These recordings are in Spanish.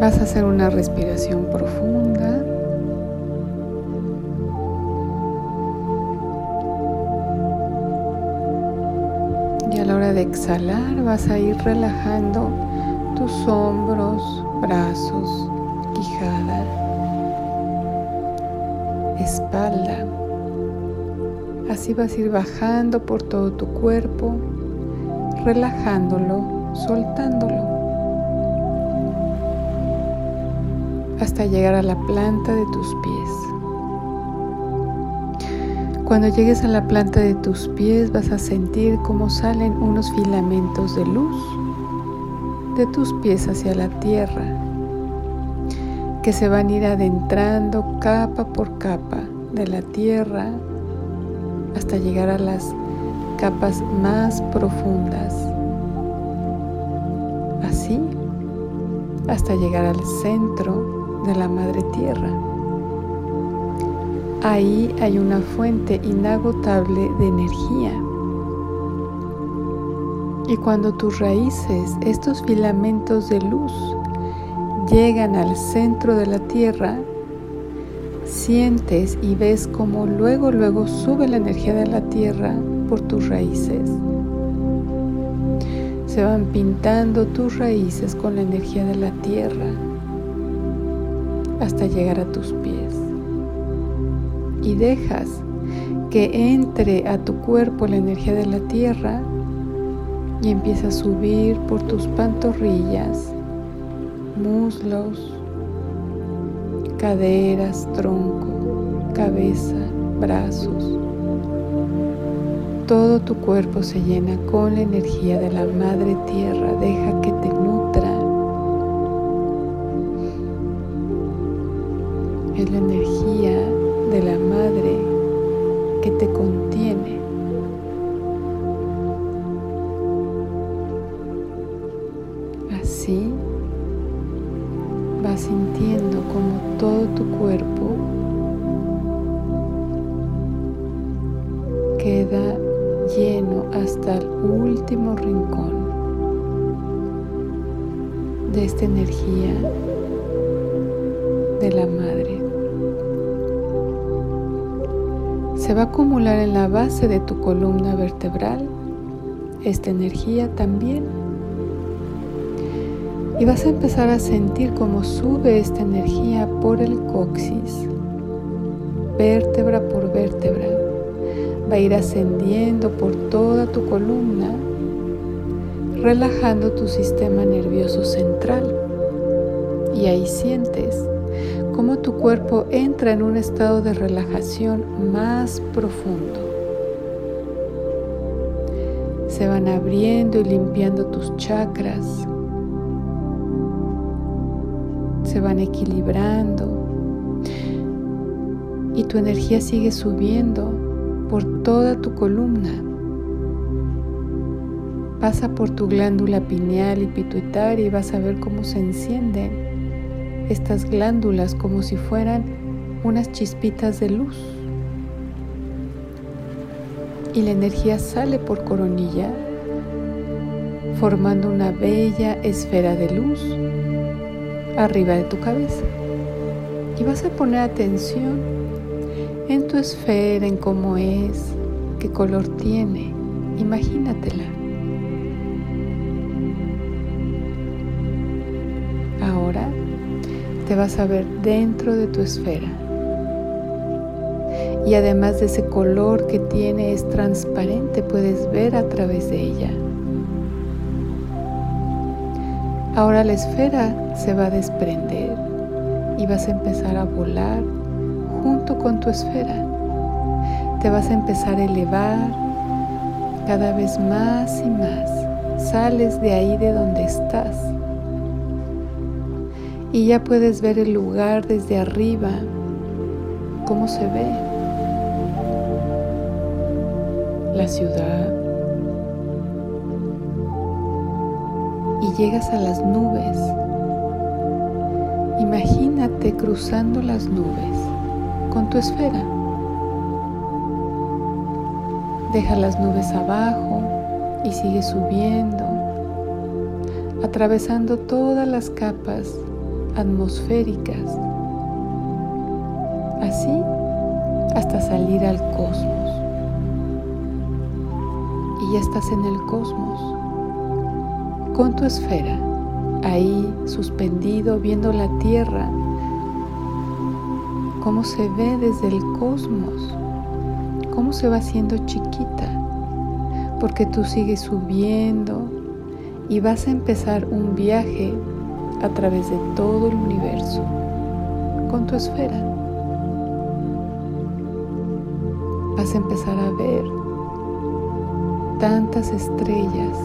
Vas a hacer una respiración profunda. Y a la hora de exhalar vas a ir relajando tus hombros, brazos, quijada, espalda. Así vas a ir bajando por todo tu cuerpo, relajándolo, soltándolo. Hasta llegar a la planta de tus pies. Cuando llegues a la planta de tus pies vas a sentir cómo salen unos filamentos de luz de tus pies hacia la tierra, que se van a ir adentrando capa por capa de la tierra hasta llegar a las capas más profundas. Así, hasta llegar al centro de la Madre Tierra. Ahí hay una fuente inagotable de energía. Y cuando tus raíces, estos filamentos de luz, llegan al centro de la Tierra, sientes y ves como luego, luego sube la energía de la Tierra por tus raíces. Se van pintando tus raíces con la energía de la Tierra hasta llegar a tus pies. Y dejas que entre a tu cuerpo la energía de la tierra y empieza a subir por tus pantorrillas, muslos, caderas, tronco, cabeza, brazos. Todo tu cuerpo se llena con la energía de la madre tierra. Deja que te es la energía de la madre que te contiene. Así vas sintiendo como todo tu cuerpo queda lleno hasta el último rincón de esta energía de la madre. Se va a acumular en la base de tu columna vertebral esta energía también. Y vas a empezar a sentir cómo sube esta energía por el coxis, vértebra por vértebra. Va a ir ascendiendo por toda tu columna, relajando tu sistema nervioso central. Y ahí sientes cómo tu cuerpo entra en un estado de relajación más profundo. Se van abriendo y limpiando tus chakras. Se van equilibrando. Y tu energía sigue subiendo por toda tu columna. Pasa por tu glándula pineal y pituitaria y vas a ver cómo se encienden estas glándulas como si fueran unas chispitas de luz. Y la energía sale por coronilla, formando una bella esfera de luz arriba de tu cabeza. Y vas a poner atención en tu esfera, en cómo es, qué color tiene. Imagínatela. Vas a ver dentro de tu esfera. Y además de ese color que tiene es transparente, puedes ver a través de ella. Ahora la esfera se va a desprender y vas a empezar a volar junto con tu esfera. Te vas a empezar a elevar cada vez más y más. Sales de ahí de donde estás y ya puedes ver el lugar desde arriba, cómo se ve la ciudad. Y llegas a las nubes. Imagínate cruzando las nubes con tu esfera. Deja las nubes abajo y sigue subiendo, atravesando todas las capas atmosféricas, así hasta salir al cosmos. Y ya estás en el cosmos, con tu esfera, ahí suspendido viendo la Tierra, cómo se ve desde el cosmos, cómo se va haciendo chiquita, porque tú sigues subiendo. Y vas a empezar un viaje a través de todo el universo con tu esfera. Vas a empezar a ver tantas estrellas.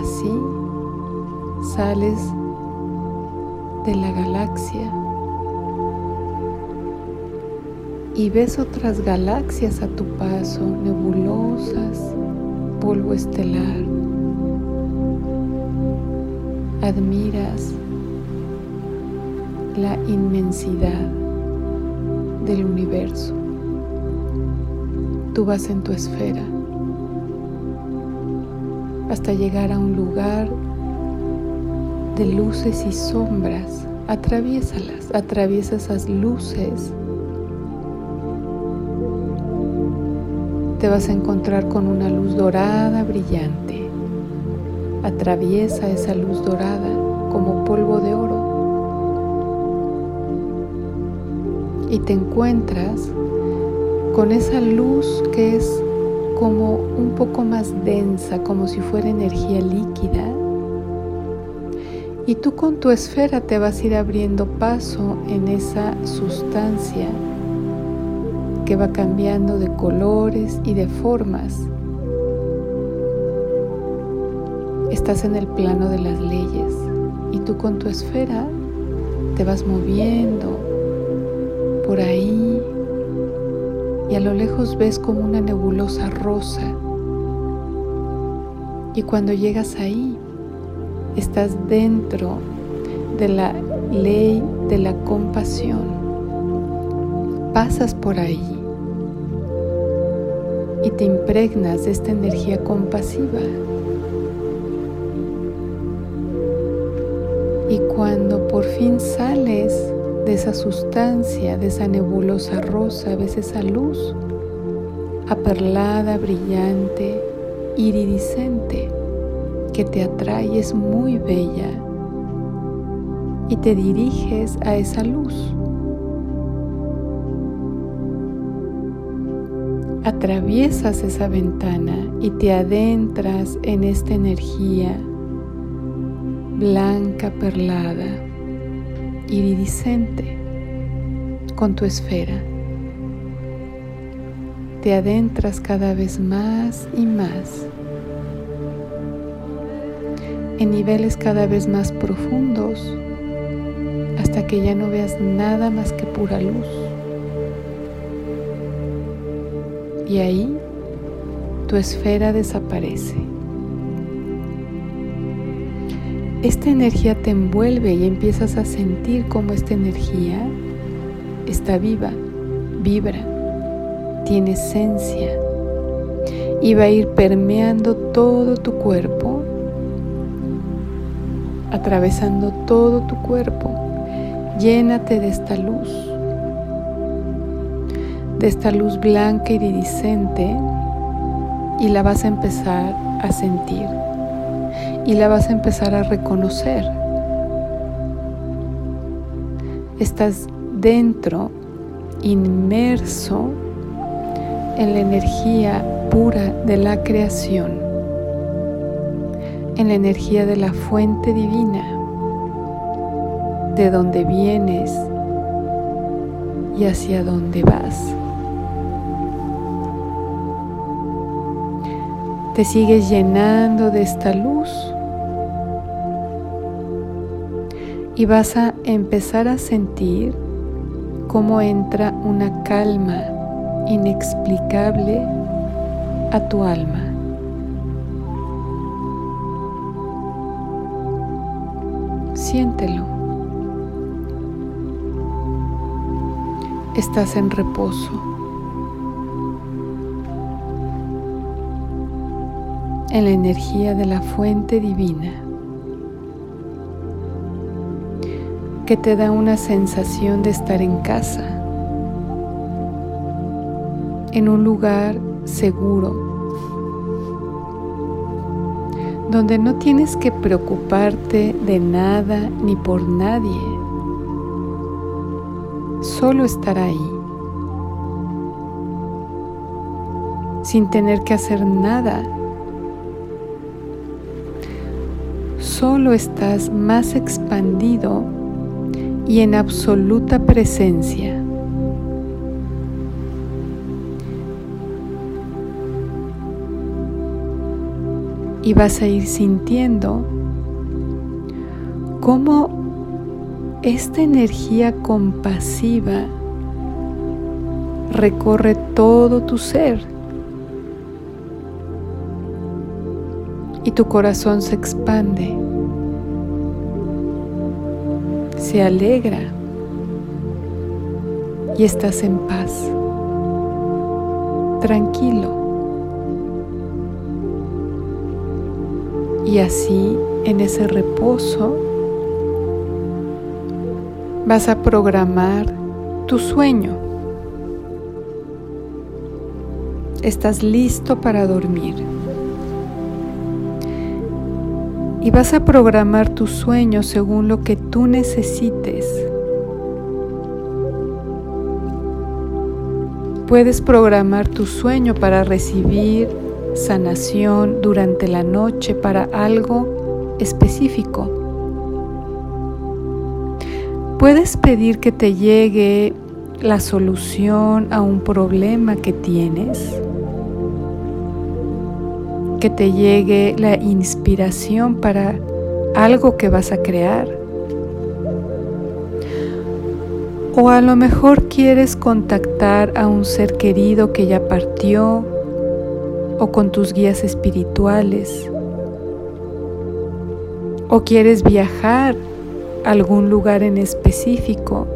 Así sales de la galaxia y ves otras galaxias a tu paso, nebulosas, polvo estelar. Admiras la inmensidad del universo. Tú vas en tu esfera hasta llegar a un lugar de luces y sombras. Atraviésalas, atraviesa esas luces te vas a encontrar con una luz dorada brillante. Atraviesa esa luz dorada como polvo de oro. Y te encuentras con esa luz que es como un poco más densa, como si fuera energía líquida. Y tú con tu esfera te vas a ir abriendo paso en esa sustancia que va cambiando de colores y de formas. Estás en el plano de las leyes y tú con tu esfera te vas moviendo por ahí y a lo lejos ves como una nebulosa rosa. Y cuando llegas ahí, estás dentro de la ley de la compasión. Pasas por ahí y te impregnas de esta energía compasiva. Y cuando por fin sales de esa sustancia, de esa nebulosa rosa, ves esa luz aperlada, brillante, iridiscente, que te atrae, es muy bella, y te diriges a esa luz. Atraviesas esa ventana y te adentras en esta energía blanca, perlada, iridiscente con tu esfera. Te adentras cada vez más y más en niveles cada vez más profundos hasta que ya no veas nada más que pura luz. Y ahí tu esfera desaparece. Esta energía te envuelve y empiezas a sentir cómo esta energía está viva, vibra, tiene esencia y va a ir permeando todo tu cuerpo, atravesando todo tu cuerpo. Llénate de esta luz de esta luz blanca y iridiscente y la vas a empezar a sentir y la vas a empezar a reconocer. Estás dentro, inmerso en la energía pura de la creación, en la energía de la fuente divina, de donde vienes y hacia dónde vas. Te sigues llenando de esta luz y vas a empezar a sentir cómo entra una calma inexplicable a tu alma. Siéntelo. Estás en reposo. En la energía de la fuente divina que te da una sensación de estar en casa, en un lugar seguro, donde no tienes que preocuparte de nada ni por nadie, solo estar ahí, sin tener que hacer nada. Solo estás más expandido y en absoluta presencia. Y vas a ir sintiendo cómo esta energía compasiva recorre todo tu ser y tu corazón se expande se alegra y estás en paz, tranquilo. Y así, en ese reposo, vas a programar tu sueño. Estás listo para dormir. Y vas a programar tu sueño según lo que tú necesites. Puedes programar tu sueño para recibir sanación durante la noche para algo específico. Puedes pedir que te llegue la solución a un problema que tienes que te llegue la inspiración para algo que vas a crear. O a lo mejor quieres contactar a un ser querido que ya partió o con tus guías espirituales. O quieres viajar a algún lugar en específico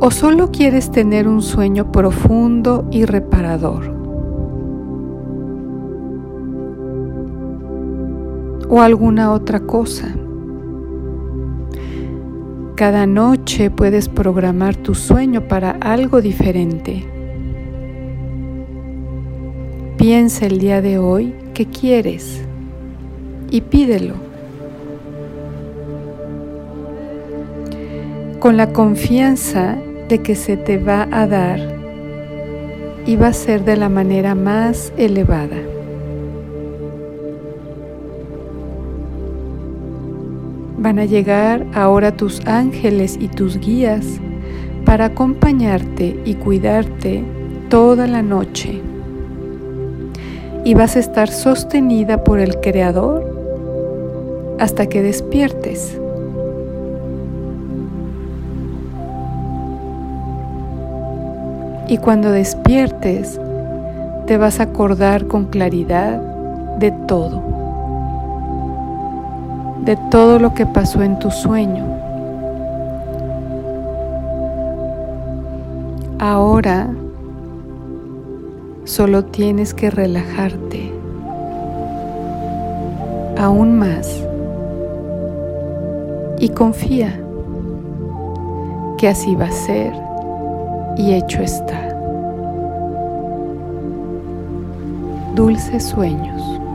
o solo quieres tener un sueño profundo y reparador. O alguna otra cosa. Cada noche puedes programar tu sueño para algo diferente. Piensa el día de hoy qué quieres y pídelo. Con la confianza de que se te va a dar y va a ser de la manera más elevada. Van a llegar ahora tus ángeles y tus guías para acompañarte y cuidarte toda la noche. Y vas a estar sostenida por el Creador hasta que despiertes. Y cuando despiertes, te vas a acordar con claridad de todo, de todo lo que pasó en tu sueño. Ahora solo tienes que relajarte aún más y confía que así va a ser y hecho está. Dulces sueños.